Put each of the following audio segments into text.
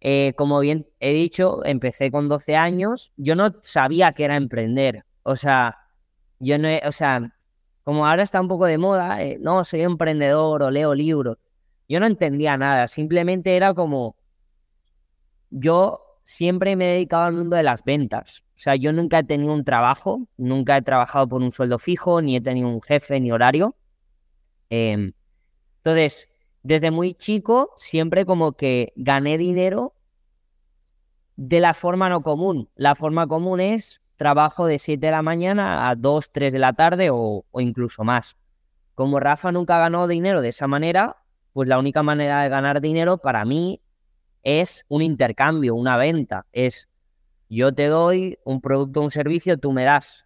Eh, como bien he dicho, empecé con 12 años. Yo no sabía que era emprender. O sea, yo no, o sea, como ahora está un poco de moda, eh, no, soy emprendedor o leo libros. Yo no entendía nada. Simplemente era como, yo siempre me he dedicado al mundo de las ventas. O sea, yo nunca he tenido un trabajo, nunca he trabajado por un sueldo fijo, ni he tenido un jefe ni horario. Em, entonces, desde muy chico, siempre como que gané dinero de la forma no común. La forma común es trabajo de 7 de la mañana a 2, 3 de la tarde o, o incluso más. Como Rafa nunca ganó dinero de esa manera, pues la única manera de ganar dinero para mí es un intercambio, una venta. Es yo te doy un producto o un servicio, tú me das.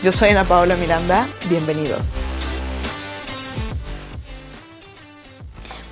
Yo soy Ana Paola Miranda, bienvenidos.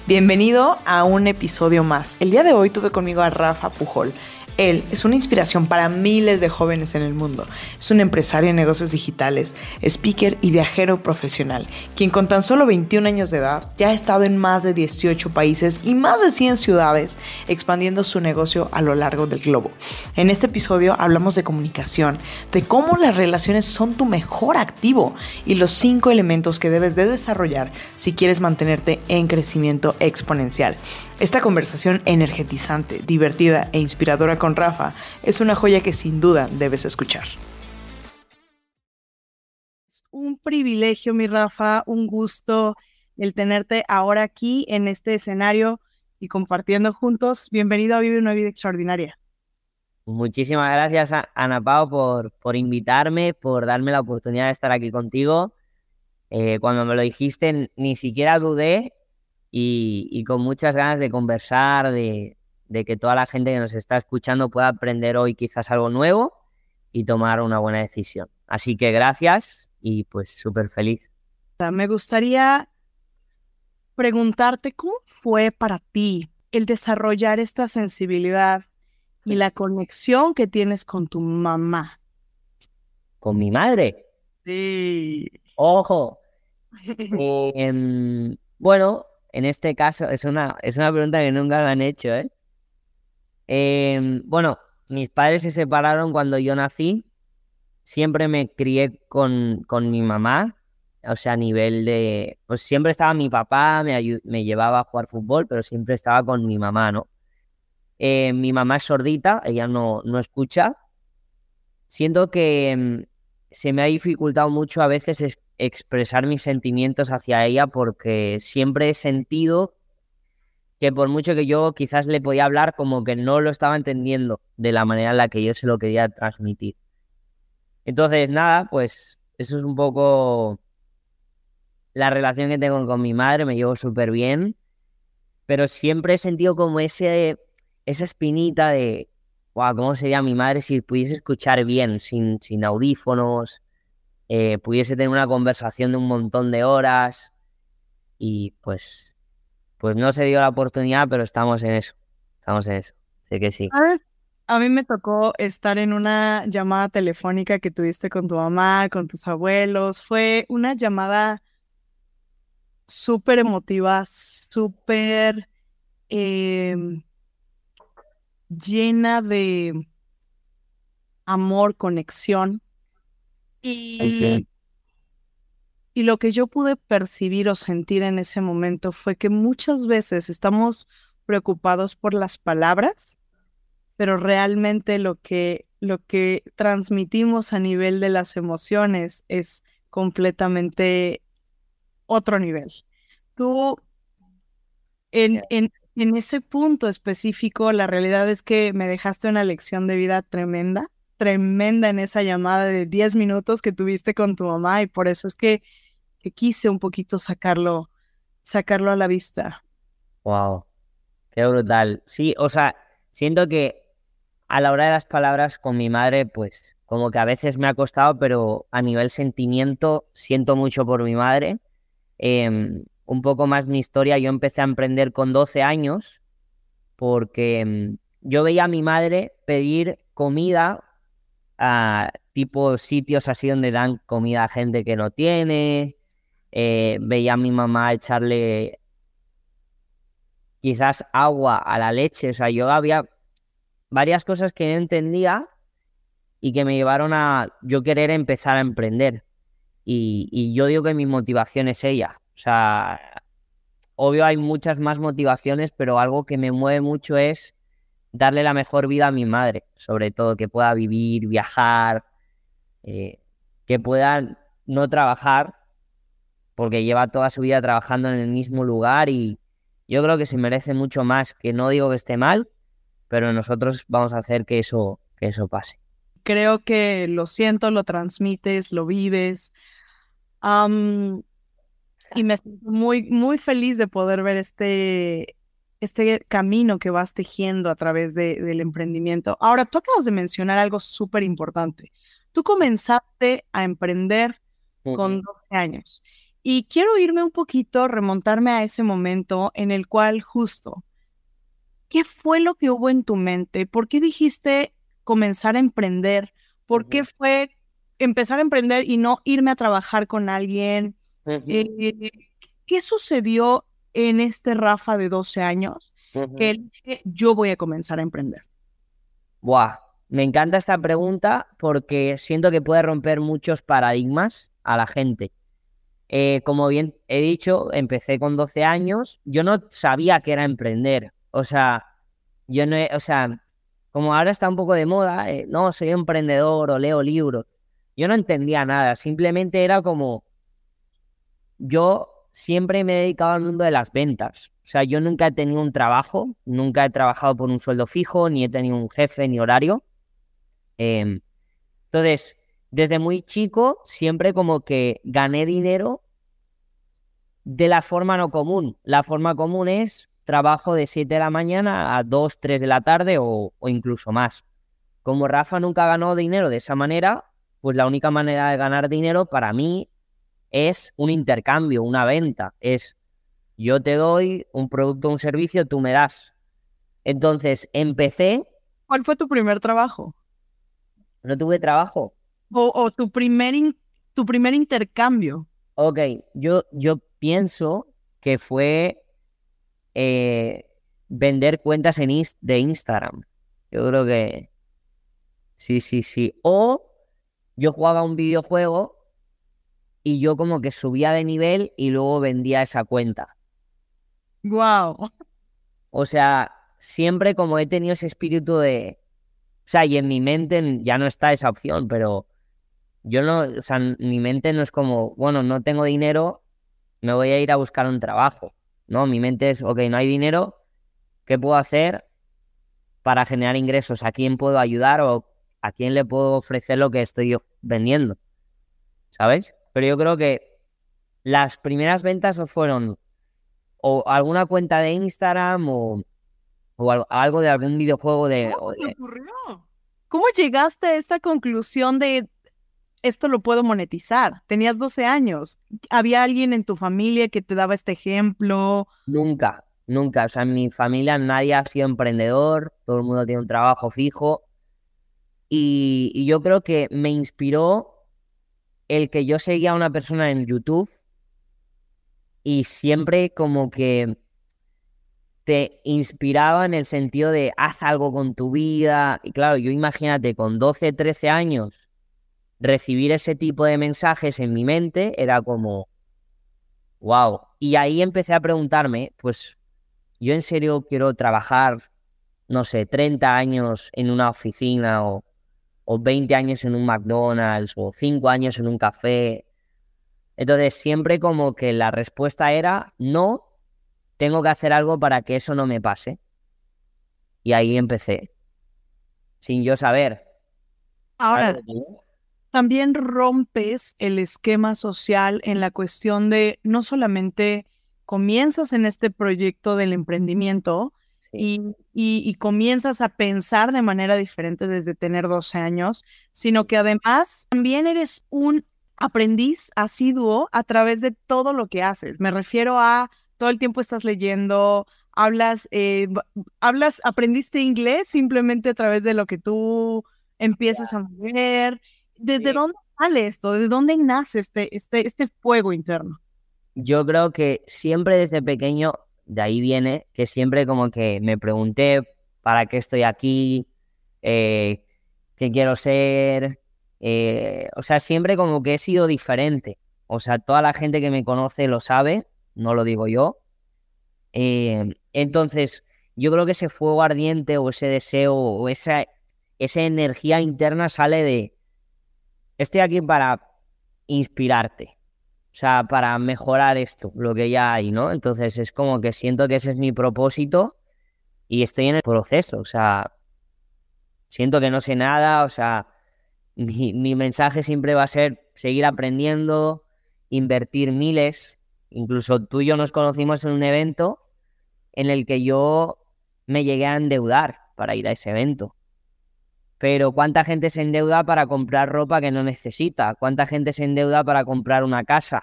Bienvenido a un episodio más. El día de hoy tuve conmigo a Rafa Pujol. Él es una inspiración para miles de jóvenes en el mundo. Es un empresario en negocios digitales, speaker y viajero profesional, quien con tan solo 21 años de edad ya ha estado en más de 18 países y más de 100 ciudades, expandiendo su negocio a lo largo del globo. En este episodio hablamos de comunicación, de cómo las relaciones son tu mejor activo y los cinco elementos que debes de desarrollar si quieres mantenerte en crecimiento exponencial. Esta conversación energetizante, divertida e inspiradora Rafa es una joya que sin duda debes escuchar. Un privilegio, mi Rafa, un gusto el tenerte ahora aquí en este escenario y compartiendo juntos. Bienvenido a Vive una vida extraordinaria. Muchísimas gracias, Ana Pao, por, por invitarme, por darme la oportunidad de estar aquí contigo. Eh, cuando me lo dijiste, ni siquiera dudé y, con muchas ganas de conversar, de, que toda la gente que nos está escuchando pueda aprender hoy quizás algo nuevo y tomar una buena decisión. Así que gracias y pues súper feliz. Me gustaría preguntarte cómo fue para ti el desarrollar esta sensibilidad y la conexión que tienes con tu mamá. ¿Con mi madre? Sí. Ojo. Em, bueno, en este caso, es una, es una pregunta que nunca me han hecho, ¿eh? Em, bueno, mis padres se separaron cuando yo nací. Siempre me crié con, con mi mamá, o sea, a nivel de... Pues siempre estaba mi papá, me, me llevaba a jugar fútbol, pero siempre estaba con mi mamá, ¿no? Eh, mi mamá es sordita, ella no, no escucha. Siento que em, se me ha dificultado mucho a veces expresar mis sentimientos hacia ella porque siempre he sentido que por mucho que yo quizás le podía hablar como que no lo estaba entendiendo de la manera en la que yo se lo quería transmitir. Entonces, nada, pues eso es un poco la relación que tengo con mi madre, me llevo súper bien, pero siempre he sentido como ese, esa espinita de, wow, ¿cómo sería mi madre si pudiese escuchar bien, sin, sin audífonos, eh, pudiese tener una conversación de un montón de horas y pues, pues no se dio la oportunidad, pero estamos en eso, estamos en eso, sé que sí. A mí me tocó estar en una llamada telefónica que tuviste con tu mamá, con tus abuelos. Fue una llamada súper emotiva, súper em, llena de amor, conexión. Y, y lo que yo pude percibir o sentir en ese momento fue que muchas veces estamos preocupados por las palabras, pero realmente lo que, lo que transmitimos a nivel de las emociones es completamente otro nivel. Tú, en, en, en ese punto específico, la realidad es que me dejaste una lección de vida tremenda tremenda en esa llamada de 10 minutos que tuviste con tu mamá y por eso es que, quise un poquito sacarlo, sacarlo a la vista. Wow, Qué brutal. Sí, o sea, siento que a la hora de las palabras con mi madre, pues como que a veces me ha costado, pero a nivel sentimiento siento mucho por mi madre. Em, un poco más mi historia, yo empecé a emprender con 12 años porque em, yo veía a mi madre pedir comida a tipo sitios así donde dan comida a gente que no tiene. Eh, veía a mi mamá echarle quizás agua a la leche. O sea, yo había varias cosas que no entendía y que me llevaron a yo querer empezar a emprender. Y, yo digo que mi motivación es ella. O sea, obvio hay muchas más motivaciones, pero algo que me mueve mucho es darle la mejor vida a mi madre, sobre todo que pueda vivir, viajar, eh, que pueda no trabajar, porque lleva toda su vida trabajando en el mismo lugar y yo creo que se merece mucho más, que no digo que esté mal, pero nosotros vamos a hacer que eso, que eso pase. Creo que lo siento, lo transmites, lo vives. y me siento muy, muy feliz de poder ver este, este camino que vas tejiendo a través del emprendimiento. Ahora, tú acabas de mencionar algo súper importante. Tú comenzaste a emprender con 12 años. Y quiero irme un poquito, remontarme a ese momento en el cual justo, ¿qué fue lo que hubo en tu mente? ¿Por qué dijiste comenzar a emprender? ¿Por qué fue empezar a emprender y no irme a trabajar con alguien? Eh, ¿Qué sucedió en este Rafa de 12 años que dije, yo voy a comenzar a emprender? Buah, me encanta esta pregunta porque siento que puede romper muchos paradigmas a la gente. Eh, como bien he dicho, empecé con 12 años, yo no sabía que era emprender. O sea, yo no, o sea, como ahora está un poco de moda, eh, no, soy emprendedor o leo libros. Yo no entendía nada, simplemente era como, yo siempre me he dedicado al mundo de las ventas. O sea, yo nunca he tenido un trabajo, nunca he trabajado por un sueldo fijo, ni he tenido un jefe ni horario. Em, entonces, desde muy chico, siempre como que gané dinero de la forma no común. La forma común es trabajo de 7 de la mañana a 2, 3 de la tarde o, o incluso más. Como Rafa nunca ganó dinero de esa manera, pues la única manera de ganar dinero para mí es un intercambio, una venta. Es yo te doy un producto, un servicio, tú me das. Entonces empecé. ¿Cuál fue tu primer trabajo? No tuve trabajo. O, tu, primer tu primer intercambio. Ok, yo, yo pienso que fue eh, vender cuentas en de Instagram. Yo creo que sí, sí, sí. O yo jugaba un videojuego y yo como que subía de nivel y luego vendía esa cuenta. Wow. O sea, siempre como he tenido ese espíritu de, o sea, y en mi mente ya no está esa opción, pero yo no, o sea, mi mente no es como, bueno, no tengo dinero, me voy a ir a buscar un trabajo. No, mi mente es, ok, no hay dinero, ¿qué puedo hacer para generar ingresos? ¿A quién puedo ayudar o a quién le puedo ofrecer lo que estoy vendiendo? ¿Sabes? Pero yo creo que las primeras ventas fueron o alguna cuenta de Instagram o, algo de algún videojuego de... ¿Cómo ocurrió? ¿Cómo llegaste a esta conclusión de esto lo puedo monetizar? Tenías 12 años. ¿Había alguien en tu familia que te daba este ejemplo? Nunca, nunca. O sea, en mi familia nadie ha sido emprendedor, todo el mundo tiene un trabajo fijo. y yo creo que me inspiró el que yo seguía a una persona en YouTube y siempre como que te inspiraba en el sentido de haz algo con tu vida. Y claro, yo imagínate con 12, 13 años recibir ese tipo de mensajes en mi mente era como, wow. Y ahí empecé a preguntarme, pues yo en serio quiero trabajar, no sé, 30 años en una oficina o o 20 años en un McDonald's o 5 años en un café. Entonces siempre como que la respuesta era no, tengo que hacer algo para que eso no me pase. Y ahí empecé, sin yo saber. Ahora, también rompes el esquema social en la cuestión de no solamente comienzas en este proyecto del emprendimiento, y, comienzas a pensar de manera diferente desde tener 12 años, sino que además también eres un aprendiz asiduo a través de todo lo que haces. Me refiero a todo el tiempo estás leyendo, hablas, eh, hablas, aprendiste inglés simplemente a través de lo que tú empiezas a ver. ¿Desde dónde sale esto? ¿De dónde nace este, este, este fuego interno? Yo creo que siempre desde pequeño de ahí viene que siempre como que me pregunté para qué estoy aquí, eh, qué quiero ser, eh, o sea, siempre como que he sido diferente. O sea, toda la gente que me conoce lo sabe, no lo digo yo. Eh, entonces, yo creo que ese fuego ardiente o ese deseo o esa, esa energía interna sale de, estoy aquí para inspirarte. O sea, para mejorar esto, lo que ya hay, ¿no? Entonces es como que siento que ese es mi propósito y estoy en el proceso, o sea, siento que no sé nada, o sea, mi, mi mensaje siempre va a ser seguir aprendiendo, invertir miles, incluso tú y yo nos conocimos en un evento en el que yo me llegué a endeudar para ir a ese evento. Pero ¿cuánta gente se endeuda para comprar ropa que no necesita? ¿Cuánta gente se endeuda para comprar una casa?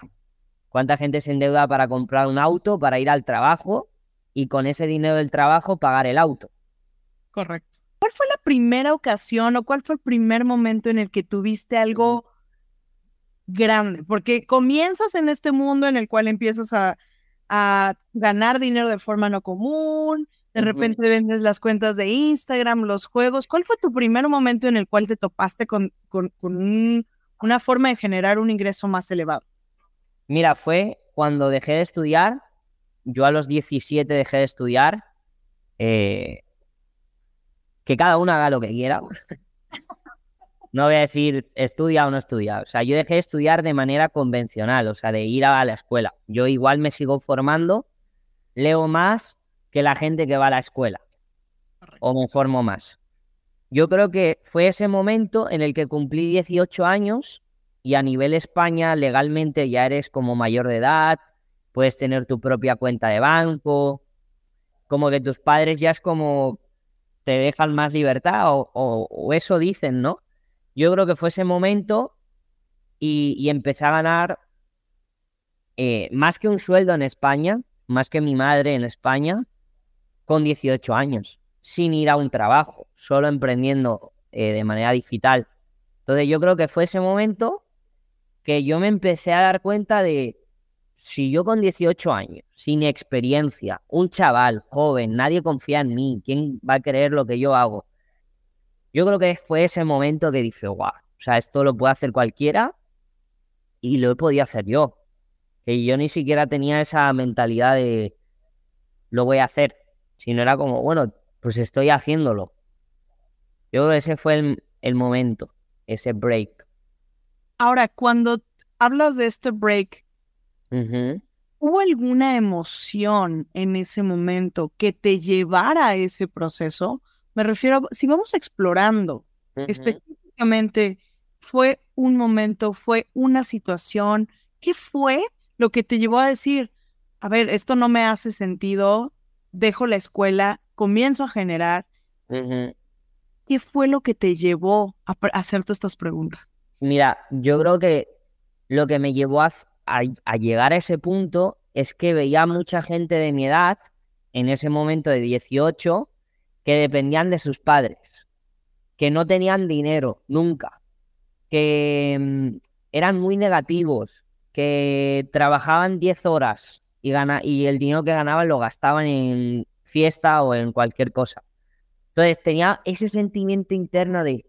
¿Cuánta gente se endeuda para comprar un auto, para ir al trabajo y con ese dinero del trabajo pagar el auto? Correcto. ¿Cuál fue la primera ocasión o cuál fue el primer momento en el que tuviste algo grande? Porque comienzas en este mundo en el cual empiezas a, a ganar dinero de forma no común, de repente vendes las cuentas de Instagram, los juegos. ¿Cuál fue tu primer momento en el cual te topaste con, con, una forma de generar un ingreso más elevado? Mira, fue cuando dejé de estudiar. Yo a los 17 dejé de estudiar. Eh, que cada uno haga lo que quiera. no voy a decir estudia o no estudia. O sea, yo dejé de estudiar de manera convencional, o sea, de ir a la escuela. Yo igual me sigo formando, leo más que la gente que va a la escuela. O me formo más. Yo creo que fue ese momento en el que cumplí 18 años y a nivel España legalmente ya eres como mayor de edad, puedes tener tu propia cuenta de banco, como que tus padres ya es como te dejan más libertad o, eso dicen, ¿no? Yo creo que fue ese momento y, empecé a ganar eh, más que un sueldo en España, más que mi madre en España, con 18 años, sin ir a un trabajo, solo emprendiendo eh, de manera digital. Entonces yo creo que fue ese momento que yo me empecé a dar cuenta de, si yo con 18 años, sin experiencia, un chaval joven, nadie confía en mí, ¿quién va a creer lo que yo hago? Yo creo que fue ese momento que dije, guau, o sea, esto lo puede hacer cualquiera y lo he podido hacer yo. Que yo ni siquiera tenía esa mentalidad de, lo voy a hacer sino era como, bueno, pues estoy haciéndolo. Yo ese fue el, momento, ese break. Ahora, cuando hablas de este break, ¿hubo alguna emoción en ese momento que te llevara a ese proceso? Me refiero, si vamos explorando específicamente, fue un momento, fue una situación, ¿qué fue lo que te llevó a decir, a ver, esto no me hace sentido, dejo la escuela, comienzo a generar. ¿Qué fue lo que te llevó a, hacerte estas preguntas? Mira, yo creo que lo que me llevó a, llegar a ese punto es que veía mucha gente de mi edad, en ese momento de 18, que dependían de sus padres, que no tenían dinero nunca, que mm, eran muy negativos, que trabajaban 10 horas y, y el dinero que ganaban lo gastaban en fiesta o en cualquier cosa. Entonces tenía ese sentimiento interno de,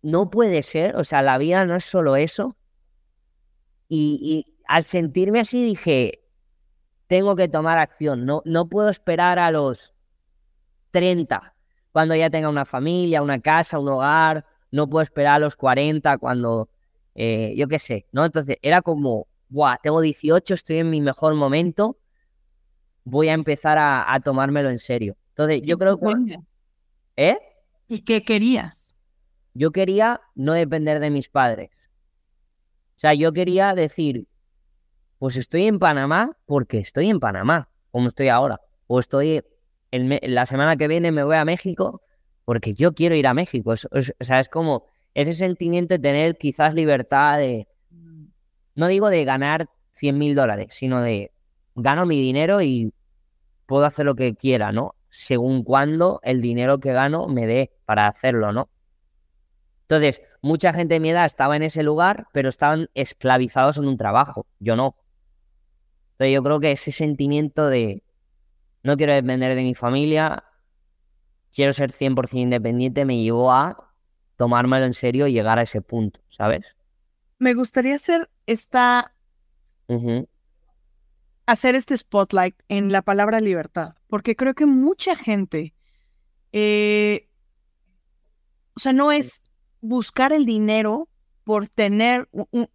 no puede ser, o sea, la vida no es solo eso. Y, al sentirme así dije, tengo que tomar acción, no, no puedo esperar a los 30, cuando ya tenga una familia, una casa, un hogar, no puedo esperar a los 40, cuando, eh, yo qué sé, ¿no? Entonces era como, Buah, tengo 18, estoy en mi mejor momento, voy a empezar a, tomármelo en serio. Entonces, yo creo que... ¿Eh? ¿Y qué querías? Yo quería no depender de mis padres. O sea, yo quería decir, pues estoy en Panamá porque estoy en Panamá, como estoy ahora. O estoy la semana que viene me voy a México porque yo quiero ir a México. o sea, es como ese sentimiento de tener quizás libertad de, no digo de ganar 100 mil dólares, sino de gano mi dinero y puedo hacer lo que quiera, ¿no? Según cuando el dinero que gano me dé para hacerlo, ¿no? Entonces, mucha gente de mi edad estaba en ese lugar, pero estaban esclavizados en un trabajo. Yo no. Entonces, yo creo que ese sentimiento de no quiero depender de mi familia, quiero ser 100% independiente, me llevó a tomármelo en serio y llegar a ese punto, ¿sabes? Me gustaría hacer esta hacer este spotlight en la palabra libertad, porque creo que mucha gente, eh, o sea, no es buscar el dinero por tener,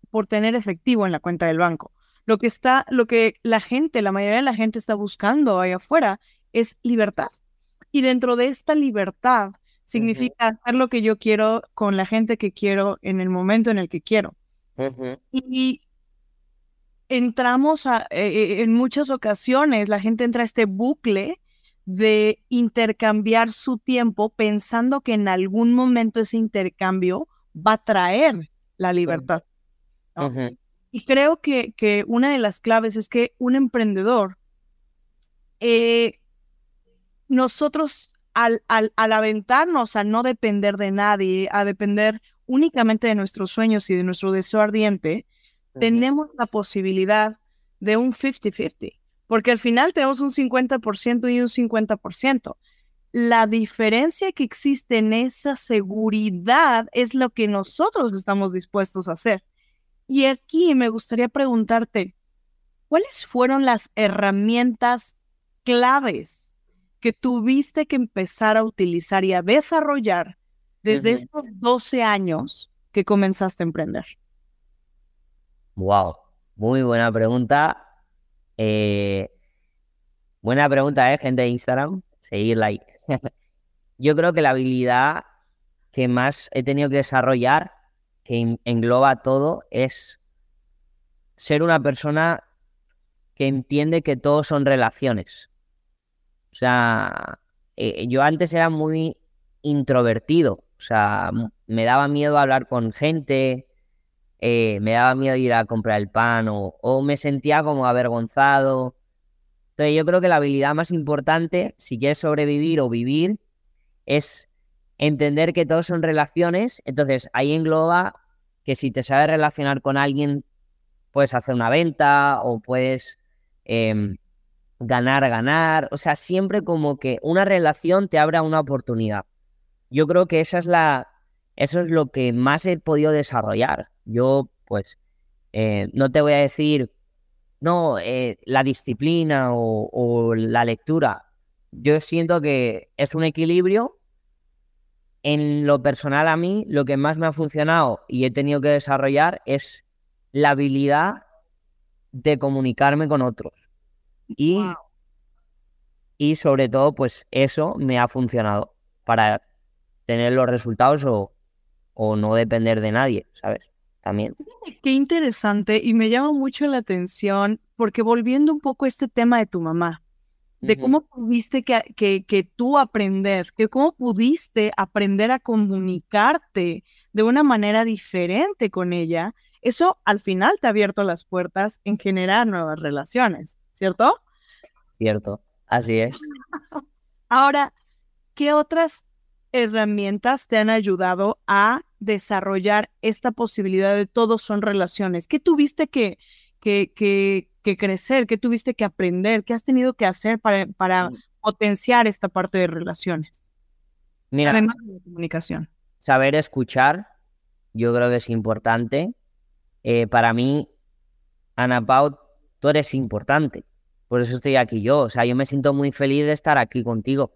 por tener efectivo en la cuenta del banco. Lo que está, lo que la gente, la mayoría de la gente está buscando ahí afuera es libertad. Y dentro de esta libertad significa hacer lo que yo quiero con la gente que quiero en el momento en el que quiero. Y, entramos a, eh, eh, en muchas ocasiones, la gente entra a este bucle de intercambiar su tiempo pensando que en algún momento ese intercambio va a traer la libertad. Y creo que, que, una de las claves es que un emprendedor, eh, nosotros al, al, al, aventarnos a no depender de nadie, a depender únicamente de nuestros sueños y de nuestro deseo ardiente, tenemos la posibilidad de un 50-50, porque al final tenemos un 50% y un 50%. La diferencia que existe en esa seguridad es lo que nosotros estamos dispuestos a hacer. Y aquí me gustaría preguntarte, ¿cuáles fueron las herramientas claves que tuviste que empezar a utilizar y a desarrollar desde estos 12 años que comenzaste a emprender? Wow, muy buena pregunta. Eh, buena pregunta, ¿eh, gente de Instagram? Seguir like. Yo creo que la habilidad que más he tenido que desarrollar, que engloba todo, es ser una persona que entiende que todo son relaciones. O sea, eh, yo antes era muy introvertido, sea, me daba miedo hablar con gente, eh, me daba miedo ir a comprar el pan o, me sentía como avergonzado. Entonces yo creo que la habilidad más importante, si quieres sobrevivir o vivir, es entender que todos son relaciones. Entonces ahí engloba que si te sabes relacionar con alguien, puedes hacer una venta o puedes em, ganar, ganar. O sea, siempre como que una relación te abra una oportunidad. Yo creo que esa es la, eso es lo que más he podido desarrollar. Yo, pues, eh, no te voy a decir, no, eh, la disciplina o, la lectura. Yo siento que es un equilibrio. En lo personal a mí, lo que más me ha funcionado y he tenido que desarrollar es la habilidad de comunicarme con otros. Y, y sobre todo, pues eso me ha funcionado para tener los resultados o, o no depender de nadie, ¿sabes? también. Qué interesante y me llama mucho la atención porque volviendo un poco a este tema de tu mamá, de cómo pudiste que, que, que, tú aprender, que cómo pudiste aprender a comunicarte de una manera diferente con ella, eso al final te ha abierto las puertas en generar nuevas relaciones, ¿cierto? Cierto, así es. Ahora, ¿qué otras herramientas te han ayudado a desarrollar esta posibilidad de todos son relaciones? ¿Qué tuviste que, que, que, crecer? ¿Qué tuviste que aprender? ¿Qué has tenido que hacer para, para potenciar esta parte de relaciones? Mira, Además de la comunicación. Saber escuchar, yo creo que es importante. Eh, para mí, Ana Pau, tú eres importante. Por eso estoy aquí yo. O sea, yo me siento muy feliz de estar aquí contigo.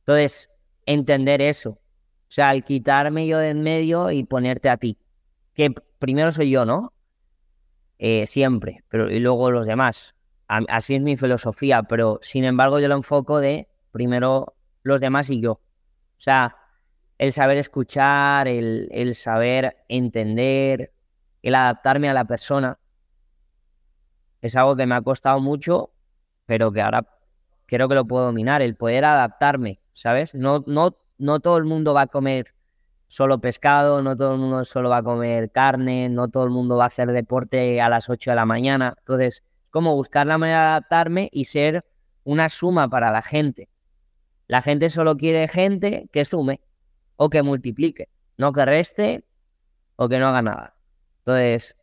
Entonces, entender eso. O sea, al quitarme yo de en medio y ponerte a ti. Que primero soy yo, ¿no? Eh, siempre, pero y luego los demás. así es mi filosofía, pero sin embargo yo lo enfoco de primero los demás y yo. O sea, el saber escuchar, el, el saber entender, el adaptarme a la persona. Es algo que me ha costado mucho, pero que ahora creo que lo puedo dominar, el poder adaptarme, ¿sabes? No, no, no todo el mundo va a comer solo pescado, no todo el mundo solo va a comer carne, no todo el mundo va a hacer deporte a las 8 de la mañana. Entonces, como buscar la manera de adaptarme y ser una suma para la gente. La gente solo quiere gente que sume o que multiplique, no que reste o que no haga nada. Entonces,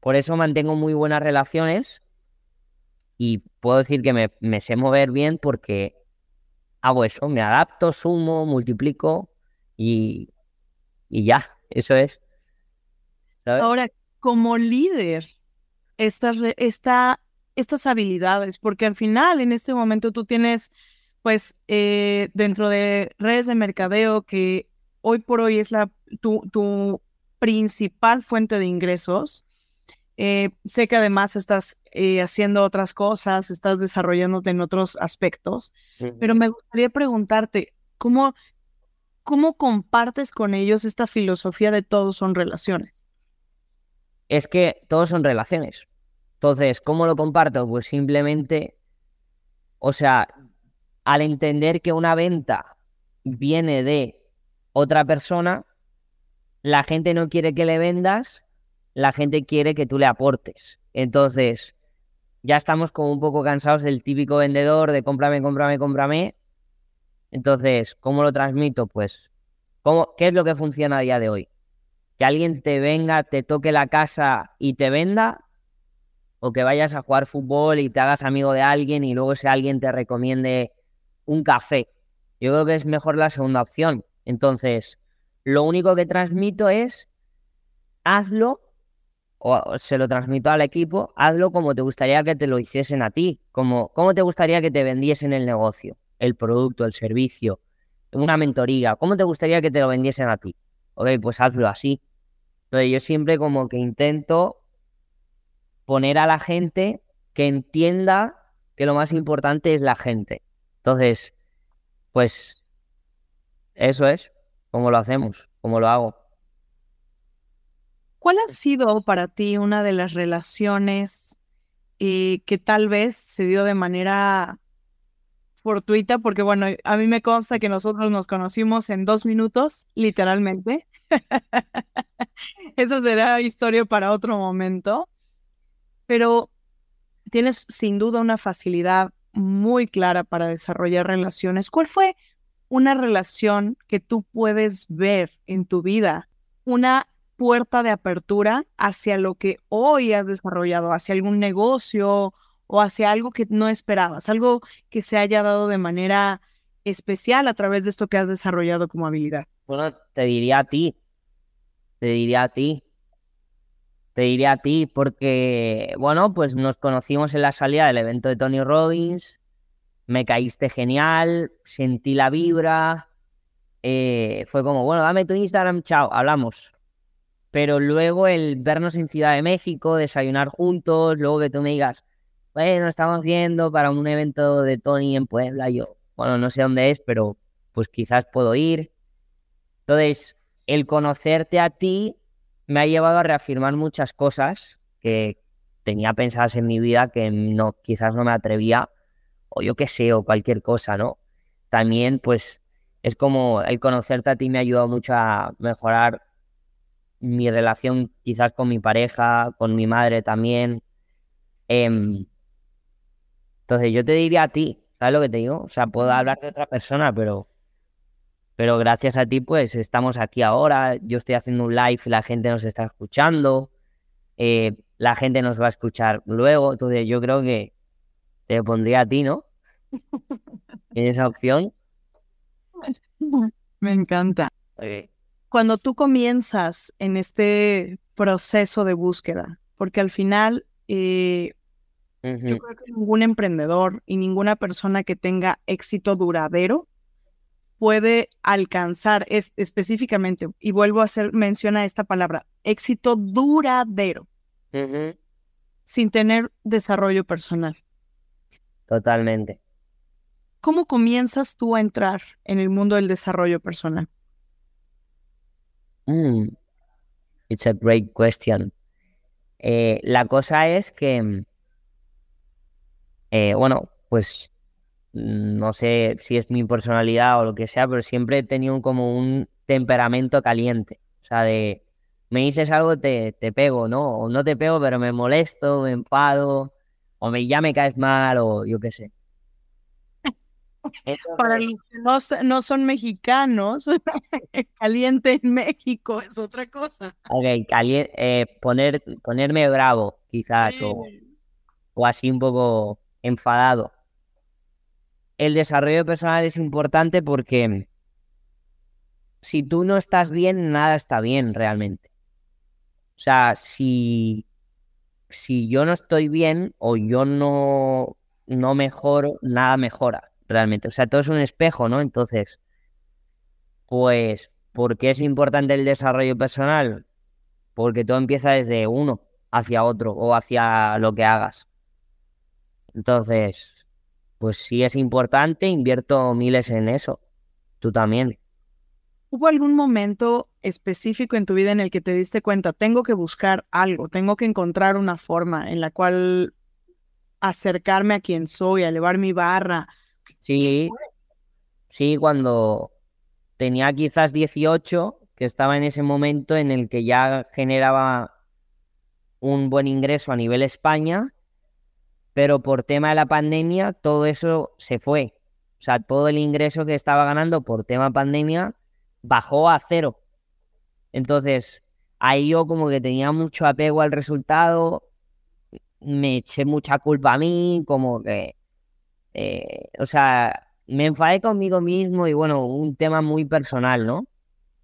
por eso mantengo muy buenas relaciones y puedo decir que me, sé mover bien porque hago eso, me adapto, sumo, multiplico y, y ya, eso es. Ahora, como líder, estas, esta, estas habilidades, porque al final en este momento tú tienes, pues, eh, dentro de redes de mercadeo, que hoy por hoy es la, tu, tu principal fuente de ingresos, eh, sé que además estás eh, haciendo otras cosas, estás desarrollándote en otros aspectos, pero me gustaría preguntarte, ¿cómo, ¿cómo compartes con ellos esta filosofía de todos son relaciones? Es que todos son relaciones. Entonces, ¿cómo lo comparto? Pues simplemente, o sea, al entender que una venta viene de otra persona, la gente no quiere que le vendas, la gente quiere que tú le aportes. Entonces, ya estamos como un poco cansados del típico vendedor de cómprame, cómprame, cómprame. Entonces, ¿cómo lo transmito? Pues, ¿cómo, ¿qué es lo que funciona a día de hoy? Que alguien te venga, te toque la casa y te venda, o que vayas a jugar fútbol y te hagas amigo de alguien y luego ese alguien te recomiende un café. Yo creo que es mejor la segunda opción. Entonces, lo único que transmito es hazlo o se lo transmito al equipo, hazlo como te gustaría que te lo hiciesen a ti, como cómo te gustaría que te vendiesen el negocio el producto, el servicio, una mentoría, ¿cómo te gustaría que te lo vendiesen a ti? Ok, pues hazlo así. Entonces yo siempre como que intento poner a la gente que entienda que lo más importante es la gente. Entonces, pues eso es como lo hacemos, como lo hago. ¿Cuál ha sido para ti una de las relaciones eh, que tal vez se dio de manera fortuita, porque bueno, a mí me consta que nosotros nos conocimos en dos minutos, literalmente. Eso será historia para otro momento. Pero tienes sin duda una facilidad muy clara para desarrollar relaciones. ¿Cuál fue una relación que tú puedes ver en tu vida? Una puerta de apertura hacia lo que hoy has desarrollado, hacia algún negocio o hacia algo que no esperabas, algo que se haya dado de manera especial a través de esto que has desarrollado como habilidad? Bueno, te diría a ti, te diría a ti, te diría a ti porque, bueno, pues nos conocimos en la salida del evento de Tony Robbins, me caíste genial, sentí la vibra, eh, fue como, bueno, dame tu Instagram, chao, hablamos. Pero luego el vernos en Ciudad de México, desayunar juntos, luego que tú me digas, bueno, estamos viendo para un evento de Tony en Puebla. Yo, bueno, no sé dónde es, pero pues quizás puedo ir. Entonces, el conocerte a ti me ha llevado a reafirmar muchas cosas que tenía pensadas en mi vida que no, quizás no me atrevía, o yo qué sé, o cualquier cosa, ¿no? También, pues, es como el conocerte a ti me ha ayudado mucho a mejorar mi relación quizás con mi pareja, con mi madre también. Eh, entonces yo te diría a ti, ¿sabes lo que te digo? O sea, puedo hablar de otra persona, pero, pero gracias a ti, pues estamos aquí ahora. Yo estoy haciendo un live y la gente nos está escuchando. Eh, la gente nos va a escuchar luego. Entonces yo creo que te pondría a ti, ¿no? en esa opción. Me encanta. Cuando tú comienzas en este proceso de búsqueda, porque al final eh, yo creo que ningún emprendedor y ninguna persona que tenga éxito duradero puede alcanzar específicamente, y vuelvo a hacer mención a esta palabra, éxito duradero, sin tener desarrollo personal. Totalmente. ¿Cómo comienzas tú a entrar en el mundo del desarrollo personal? Mm, it's a great question. Eh, la cosa es que eh, bueno, pues mm, no sé si es mi personalidad o lo que sea, pero siempre he tenido como un temperamento caliente. O sea, de me dices algo, te, te pego, ¿no? O no te pego, pero me molesto, me enfado, o me, ya me caes mal, o yo qué sé. Para los que no, son mexicanos, caliente en México es otra cosa. Ok, eh, poner, ponerme bravo, quizás, o, o así un poco enfadado. El desarrollo personal es importante porque si tú no estás bien, nada está bien realmente. O sea, si, si yo no estoy bien o yo no, no mejoro, nada mejora realmente. O sea, todo es un espejo, ¿no? Entonces, pues, ¿por qué es importante el desarrollo personal? Porque todo empieza desde uno hacia otro o hacia lo que hagas. Entonces, pues si es importante, invierto miles en eso. Tú también. ¿Hubo algún momento específico en tu vida en el que te diste cuenta, tengo que buscar algo, tengo que encontrar una forma en la cual acercarme a quien soy, a elevar mi barra? Sí, sí, cuando tenía quizás 18, que estaba en ese momento en el que ya generaba un buen ingreso a nivel España, pero por tema de la pandemia todo eso se fue. O sea, todo el ingreso que estaba ganando por tema pandemia bajó a cero. Entonces, ahí yo como que tenía mucho apego al resultado, me eché mucha culpa a mí, como que, eh, o sea, me enfadé conmigo mismo y bueno, un tema muy personal, ¿no?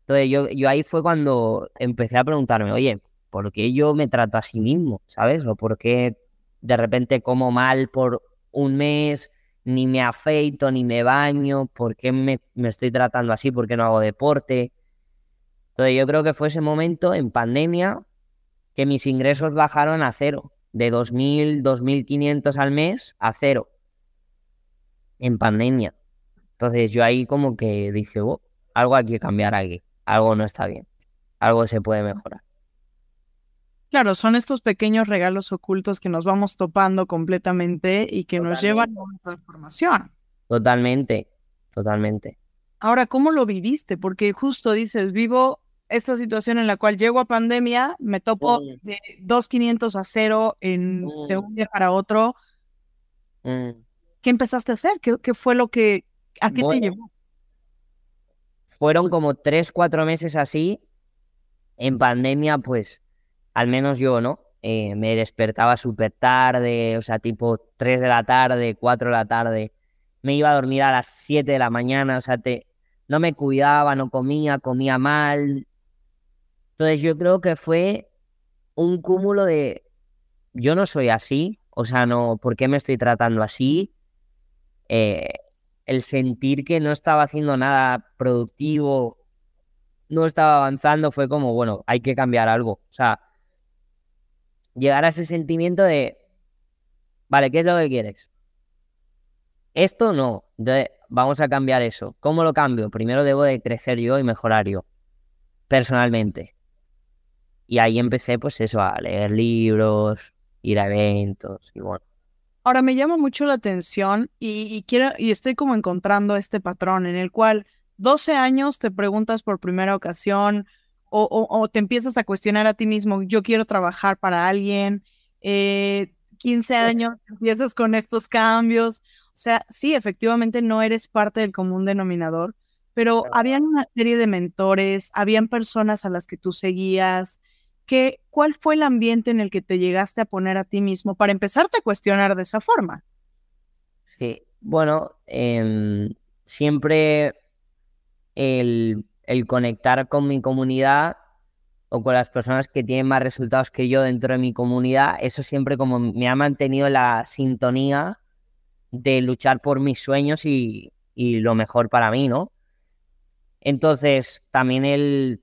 Entonces yo, yo ahí fue cuando empecé a preguntarme, oye, ¿por qué yo me trato a sí mismo? ¿Sabes? O por qué de repente como mal por un mes, ni me afeito, ni me baño, ¿por qué me, estoy tratando así? ¿Por qué no hago deporte? Entonces yo creo que fue ese momento en pandemia que mis ingresos bajaron a cero, de 2.000, 2.500 al mes a cero, en pandemia. Entonces yo ahí como que dije, oh, algo hay que cambiar aquí, algo no está bien, algo se puede mejorar. Claro, son estos pequeños regalos ocultos que nos vamos topando completamente y que nos llevan a una transformación. Totalmente, totalmente. Ahora, ¿cómo lo viviste? Porque justo dices, vivo esta situación en la cual llego a pandemia, me topo mm. de 2.500 a cero en, de un mm. día para otro. Mm. ¿Qué empezaste a hacer? ¿Qué, fue lo que, a qué te llevó? Fueron como tres, cuatro meses así. En pandemia, pues al menos yo, ¿no? Eh, me despertaba súper tarde, o sea, tipo 3 de la tarde, 4 de la tarde. Me iba a dormir a las 7 de la mañana, o sea, te, no me cuidaba, no comía, comía mal. Entonces yo creo que fue un cúmulo de, yo no soy así, o sea, no, ¿por qué me estoy tratando así? Eh, el sentir que no estaba haciendo nada productivo, no estaba avanzando, fue como, bueno, hay que cambiar algo. O sea, llegar a ese sentimiento de, vale, ¿qué es lo que quieres? Esto no, vamos a cambiar eso. ¿Cómo lo cambio? Primero debo de crecer yo y mejorar yo, personalmente. Y ahí empecé, pues eso, a leer libros, ir a eventos y bueno. Ahora me llama mucho la atención y, quiero, y estoy como encontrando este patrón en el cual 12 años te preguntas por primera ocasión, o, te empiezas a cuestionar a ti mismo, yo quiero trabajar para alguien, 15 eh, años, empiezas con estos cambios, o sea, sí, efectivamente no eres parte del común denominador, pero habían una serie de mentores, habían personas a las que tú seguías, ¿Qué, ¿cuál fue el ambiente en el que te llegaste a poner a ti mismo para empezarte a cuestionar de esa forma? Sí, bueno, em, siempre el el conectar con mi comunidad o con las personas que tienen más resultados que yo dentro de mi comunidad, eso siempre como me ha mantenido la sintonía de luchar por mis sueños y, lo mejor para mí, ¿no? Entonces, también el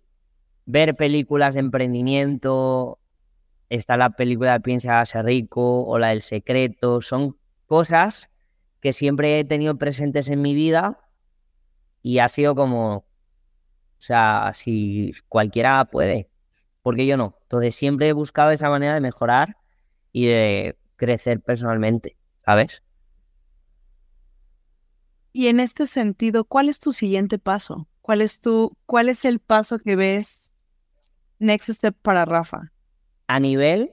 ver películas de emprendimiento, está la película de Piensa ser rico o la del secreto, son cosas que siempre he tenido presentes en mi vida y ha sido como o sea, si cualquiera puede, ¿por qué yo no? Entonces siempre he buscado esa manera de mejorar y de crecer personalmente, ¿sabes? y en este sentido, ¿cuál es tu siguiente paso? ¿Cuál es tu, cuál es el paso que ves next step para Rafa? A nivel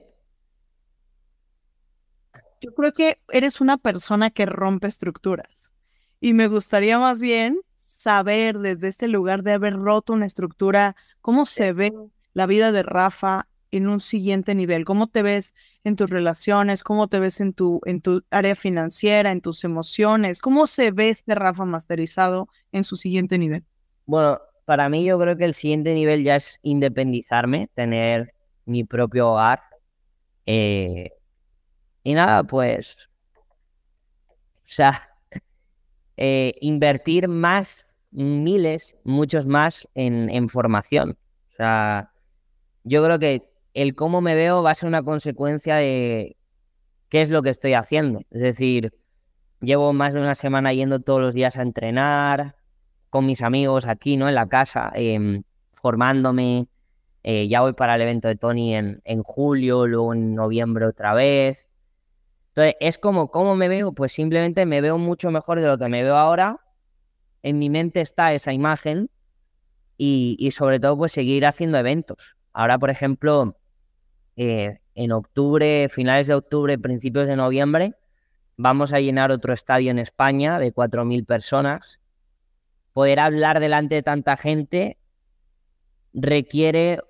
yo creo que eres una persona que rompe estructuras. Y me gustaría más bien saber desde este lugar de haber roto una estructura, cómo se ve la vida de Rafa en un siguiente nivel, cómo te ves en tus relaciones, cómo te ves en tu, en tu área financiera, en tus emociones, cómo se ve este Rafa masterizado en su siguiente nivel. Bueno, para mí yo creo que el siguiente nivel ya es independizarme, tener mi propio hogar, eh, y nada, pues, o sea, eh, invertir más, miles, muchos más en, en formación. O sea, yo creo que el cómo me veo va a ser una consecuencia de qué es lo que estoy haciendo. Es decir, llevo más de una semana yendo todos los días a entrenar con mis amigos aquí, ¿no? En la casa, em, formándome. Eh, ya voy para el evento de Tony en, en julio, luego en noviembre otra vez. Entonces, es como, ¿cómo me veo? Pues simplemente me veo mucho mejor de lo que me veo ahora. En mi mente está esa imagen y, sobre todo, pues seguir haciendo eventos. Ahora, por ejemplo, eh, en octubre, finales de octubre, principios de noviembre, vamos a llenar otro estadio en España de 4.000 personas. Poder hablar delante de tanta gente requiere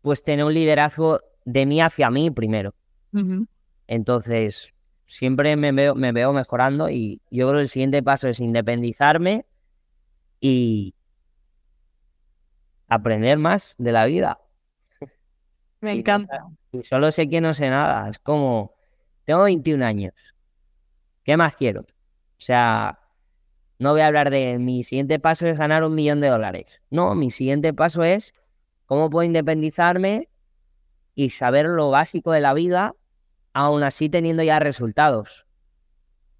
pues tener un liderazgo de mí hacia mí primero. Entonces, siempre me veo, me veo mejorando y yo creo que el siguiente paso es independizarme y aprender más de la vida. Me encanta. Y solo sé que no sé nada. Es como, tengo 21 años. ¿Qué más quiero? O sea, no voy a hablar de mi siguiente paso es ganar un millón de dólares. No, mi siguiente paso es cómo puedo independizarme y saber lo básico de la vida aún así teniendo ya resultados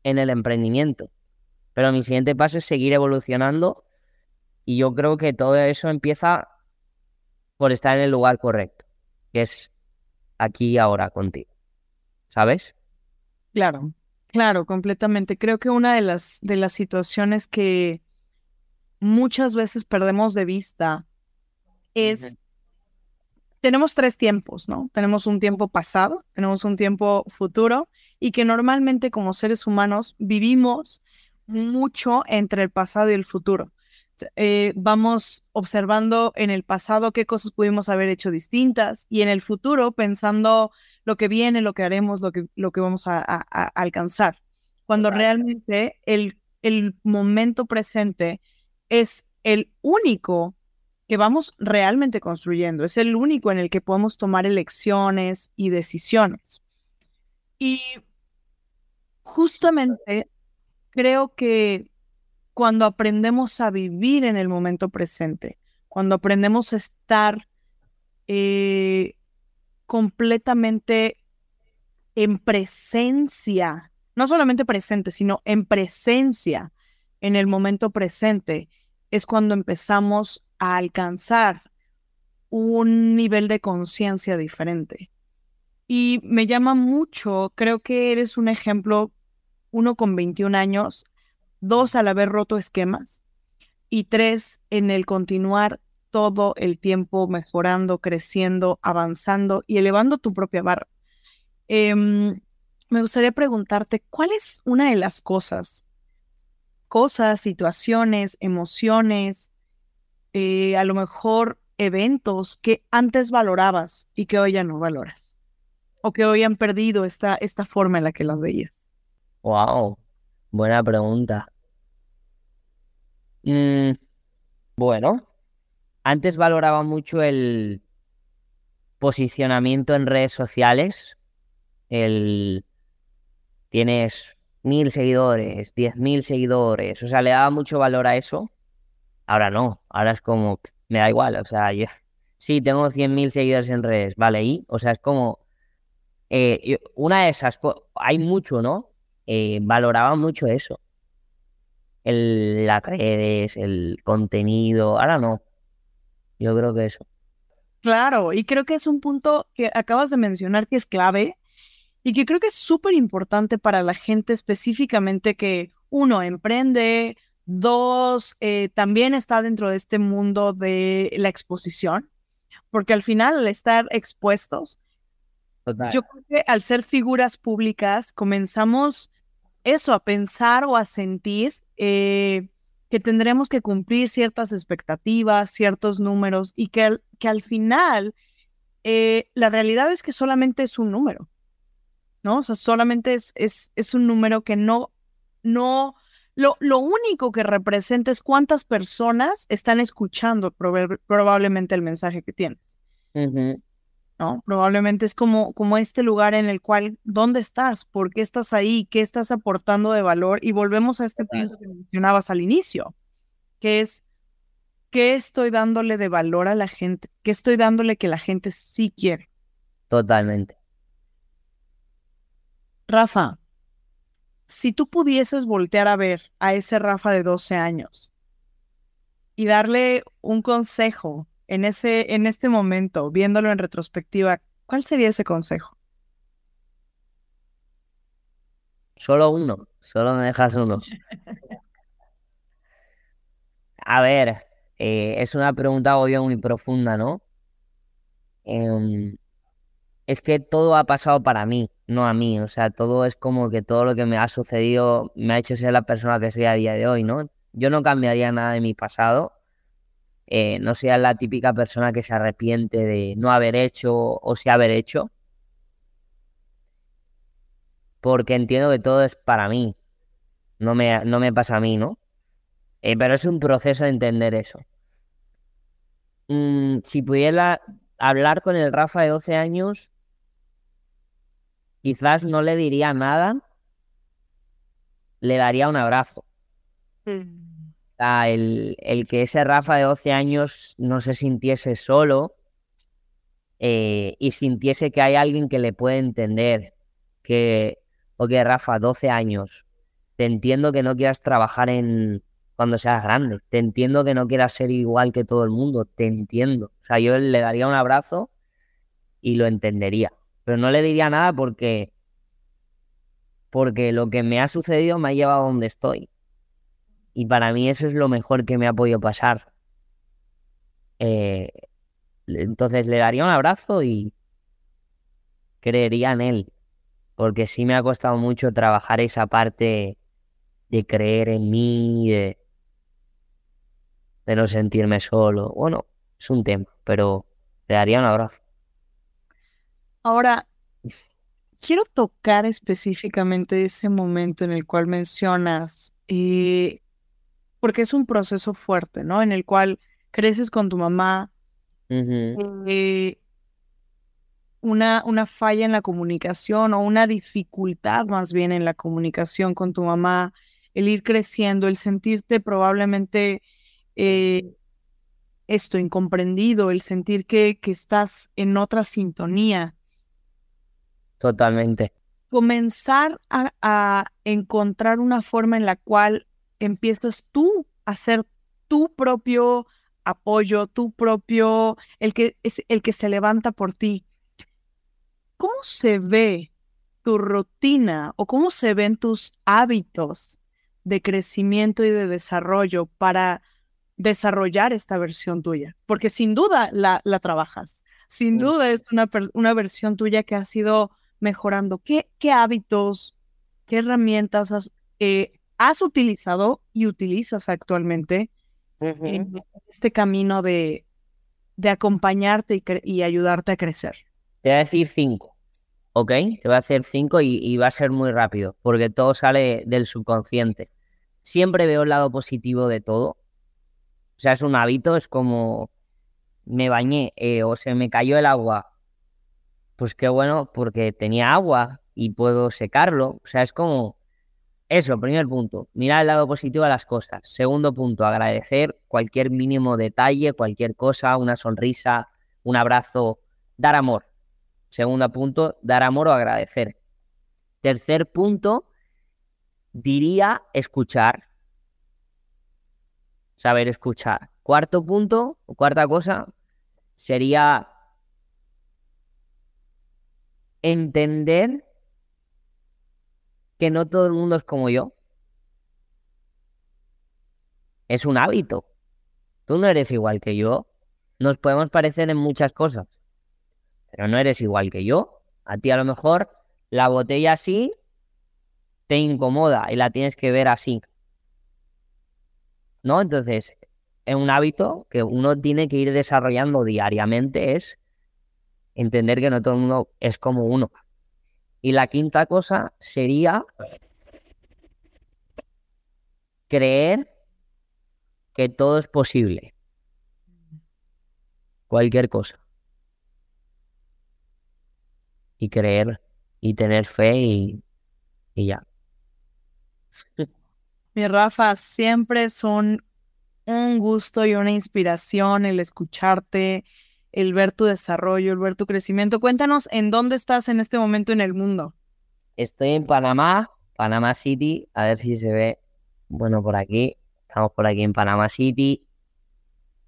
en el emprendimiento. Pero mi siguiente paso es seguir evolucionando y yo creo que todo eso empieza por estar en el lugar correcto, que es aquí y ahora contigo. ¿Sabes? Claro, claro, completamente. Creo que una de las, de las situaciones que muchas veces perdemos de vista es tenemos tres tiempos, ¿no? Tenemos un tiempo pasado, tenemos un tiempo futuro y que normalmente como seres humanos vivimos mucho entre el pasado y el futuro. Eh, vamos observando en el pasado qué cosas pudimos haber hecho distintas y en el futuro pensando lo que viene, lo que haremos, lo que, lo que vamos a, alcanzar. Cuando realmente el, el momento presente es el único que vamos realmente construyendo. Es el único en el que podemos tomar elecciones y decisiones. Y justamente creo que cuando aprendemos a vivir en el momento presente, cuando aprendemos a estar eh, completamente en presencia, no solamente presente, sino en presencia en el momento presente, es cuando empezamos a alcanzar un nivel de conciencia diferente. Y me llama mucho, creo que eres un ejemplo, uno con 21 años, dos al haber roto esquemas y tres en el continuar todo el tiempo mejorando, creciendo, avanzando y elevando tu propia barra. Em, me gustaría preguntarte, ¿cuál es una de las cosas, cosas, situaciones, emociones, eh, a lo mejor eventos que antes valorabas y que hoy ya no valoras? ¿O que hoy han perdido esta, esta forma en la que las veías? Wow, buena pregunta. Mm, bueno, antes valoraba mucho el posicionamiento en redes sociales. El tienes mil seguidores, diez mil seguidores. O sea, le daba mucho valor a eso. Ahora no, ahora es como, me da igual, o sea, yo sí tengo 100.000 seguidores en redes, vale, y, o sea, es como, eh, una de esas hay mucho, ¿no? Eh, valoraba mucho eso. El, las redes, el contenido, ahora no. Yo creo que eso. Claro, y creo que es un punto que acabas de mencionar que es clave y que creo que es súper importante para la gente específicamente que uno, emprende, dos, eh, también está dentro de este mundo de la exposición, porque al final al estar expuestos, yo creo que al ser figuras públicas comenzamos eso, a pensar o a sentir eh, que tendremos que cumplir ciertas expectativas, ciertos números y que, al, que al final eh, la realidad es que solamente es un número, ¿no? O sea, solamente es, es, es un número que no, no, lo, lo, único que representa es cuántas personas están escuchando probablemente el mensaje que tienes. ¿No? Probablemente es como, como este lugar en el cual, ¿dónde estás? ¿Por qué estás ahí? ¿Qué estás aportando de valor? Y volvemos a este punto que mencionabas al inicio, que es, ¿qué estoy dándole de valor a la gente? ¿Qué estoy dándole que la gente sí quiere? Totalmente. Rafa, si tú pudieses voltear a ver a ese Rafa de 12 años y darle un consejo en, ese, en este momento, viéndolo en retrospectiva, ¿cuál sería ese consejo? Solo uno, solo me dejas uno. A ver, eh, es una pregunta obvio muy profunda, ¿no? Em, es que todo ha pasado para mí, no a mí. O sea, todo es como que todo lo que me ha sucedido me ha hecho ser la persona que soy a día de hoy, ¿no? Yo no cambiaría nada de mi pasado. Eh, no sea la típica persona que se arrepiente de no haber hecho o sí haber hecho. Porque entiendo que todo es para mí. No me, no me pasa a mí, ¿no? Eh, pero es un proceso de entender eso. Mm, si pudiera hablar con el Rafa de 12 años, quizás no le diría nada, le daría un abrazo. Mm el, el, que ese Rafa de 12 años no se sintiese solo eh, y sintiese que hay alguien que le puede entender. Que, ok, Rafa, 12 años, te entiendo que no quieras trabajar en cuando seas grande, te entiendo que no quieras ser igual que todo el mundo, te entiendo. O sea, yo le daría un abrazo y lo entendería, pero no le diría nada porque porque lo que me ha sucedido me ha llevado a donde estoy. Y para mí eso es lo mejor que me ha podido pasar. Eh, entonces le daría un abrazo y creería en él. Porque sí me ha costado mucho trabajar esa parte de creer en mí, de, no sentirme solo. Bueno, es un tema, pero le daría un abrazo. Ahora, quiero tocar específicamente ese momento en el cual mencionas eh, porque es un proceso fuerte, ¿no? En el cual creces con tu mamá, eh, una, una falla en la comunicación o una dificultad más bien en la comunicación con tu mamá, el ir creciendo, el sentirte probablemente eh, esto incomprendido, el sentir que, que estás en otra sintonía. Totalmente. Comenzar a, a encontrar una forma en la cual empiezas tú a ser tu propio apoyo, tu propio, el que es el que se levanta por ti. ¿Cómo se ve tu rutina o cómo se ven tus hábitos de crecimiento y de desarrollo para desarrollar esta versión tuya? Porque sin duda la, la trabajas, sin duda es una, una versión tuya que ha ido mejorando. ¿Qué, qué hábitos, qué herramientas has, eh, has utilizado y utilizas actualmente en este camino de, de acompañarte y, ayudarte a crecer? Te voy a decir cinco, ¿ok? Te voy a hacer cinco y, va a ser muy rápido, porque todo sale del subconsciente. Siempre veo el lado positivo de todo. O sea, es un hábito, es como me bañé eh, o se me cayó el agua. Pues qué bueno, porque tenía agua y puedo secarlo. O sea, es como eso, primer punto, mirar el lado positivo a las cosas. Segundo punto, agradecer cualquier mínimo detalle, cualquier cosa, una sonrisa, un abrazo, dar amor. Segundo punto, dar amor o agradecer. Tercer punto, diría escuchar. Saber escuchar. Cuarto punto, o cuarta cosa, sería entender que no todo el mundo es como yo. es un hábito. Tú no eres igual que yo. Nos podemos parecer en muchas cosas, pero no eres igual que yo. A ti a lo mejor la botella así te incomoda y la tienes que ver así. ¿No? Entonces, es un hábito que uno tiene que ir desarrollando diariamente, es entender que no todo el mundo es como uno. Y la quinta cosa sería creer que todo es posible. Cualquier cosa. Y creer y tener fe y, y ya. Mi Rafa, siempre es un, un gusto y una inspiración el escucharte, el ver tu desarrollo, el ver tu crecimiento. Cuéntanos en dónde estás en este momento en el mundo. Estoy en Panamá, Panamá City, a ver si se ve, bueno, por aquí. Estamos por aquí en Panamá City.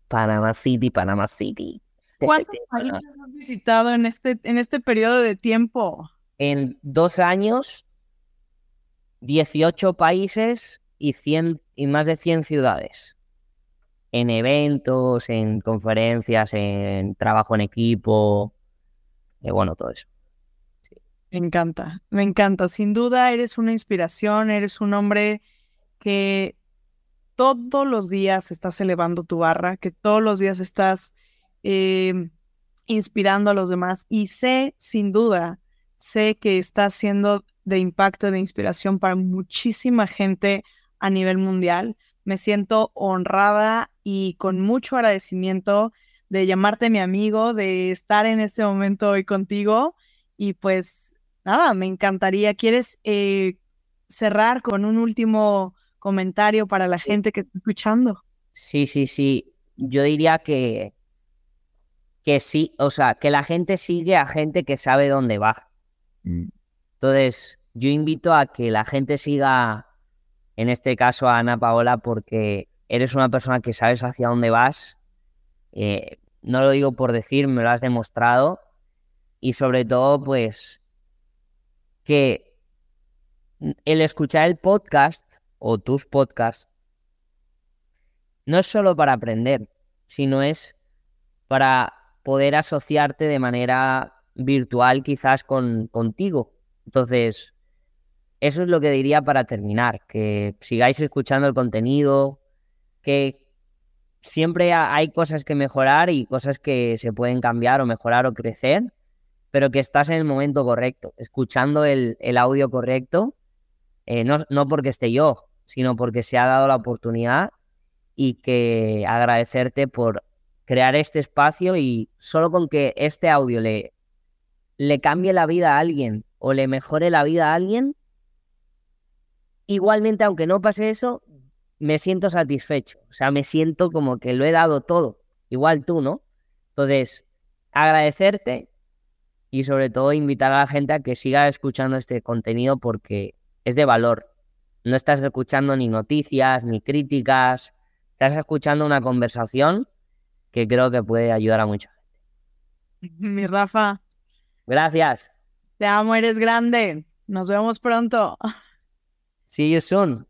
Panamá City, Panamá City. ¿Cuántos países has visitado en este, en este periodo de tiempo? En dos años, 18 países y, 100, y más de 100 ciudades en eventos, en conferencias, en trabajo en equipo, eh, bueno, todo eso. Me encanta, me encanta. Sin duda eres una inspiración, eres un hombre que todos los días estás elevando tu barra, que todos los días estás em, inspirando a los demás y sé, sin duda, sé que estás siendo de impacto, de inspiración para muchísima gente a nivel mundial. Me siento honrada y con mucho agradecimiento de llamarte mi amigo, de estar en este momento hoy contigo. Y pues nada, me encantaría. ¿Quieres eh, cerrar con un último comentario para la gente que está escuchando? Sí, sí, sí. Yo diría que, que sí, o sea, que la gente sigue a gente que sabe dónde va. Mm. Entonces, yo invito a que la gente siga en este caso a Ana Paola porque eres una persona que sabes hacia dónde vas. Eh, no lo digo por decir, me lo has demostrado. Y sobre todo, pues, que el escuchar el podcast o tus podcasts no es solo para aprender, sino es para poder asociarte de manera virtual quizás con, contigo. Entonces, eso es lo que diría para terminar, que sigáis escuchando el contenido, que siempre hay cosas que mejorar y cosas que se pueden cambiar o mejorar o crecer, pero que estás en el momento correcto, escuchando el, audio correcto, eh, no, no porque esté yo, sino porque se ha dado la oportunidad y que agradecerte por crear este espacio y solo con que este audio le, le cambie la vida a alguien o le mejore la vida a alguien, igualmente, aunque no pase eso, me siento satisfecho. O sea, me siento como que lo he dado todo. Igual tú, ¿no? Entonces, agradecerte y sobre todo invitar a la gente a que siga escuchando este contenido porque es de valor. No estás escuchando ni noticias, ni críticas, estás escuchando una conversación que creo que puede ayudar a mucha gente. Mi Rafa. Gracias. Te amo, eres grande. Nos vemos pronto. See you soon.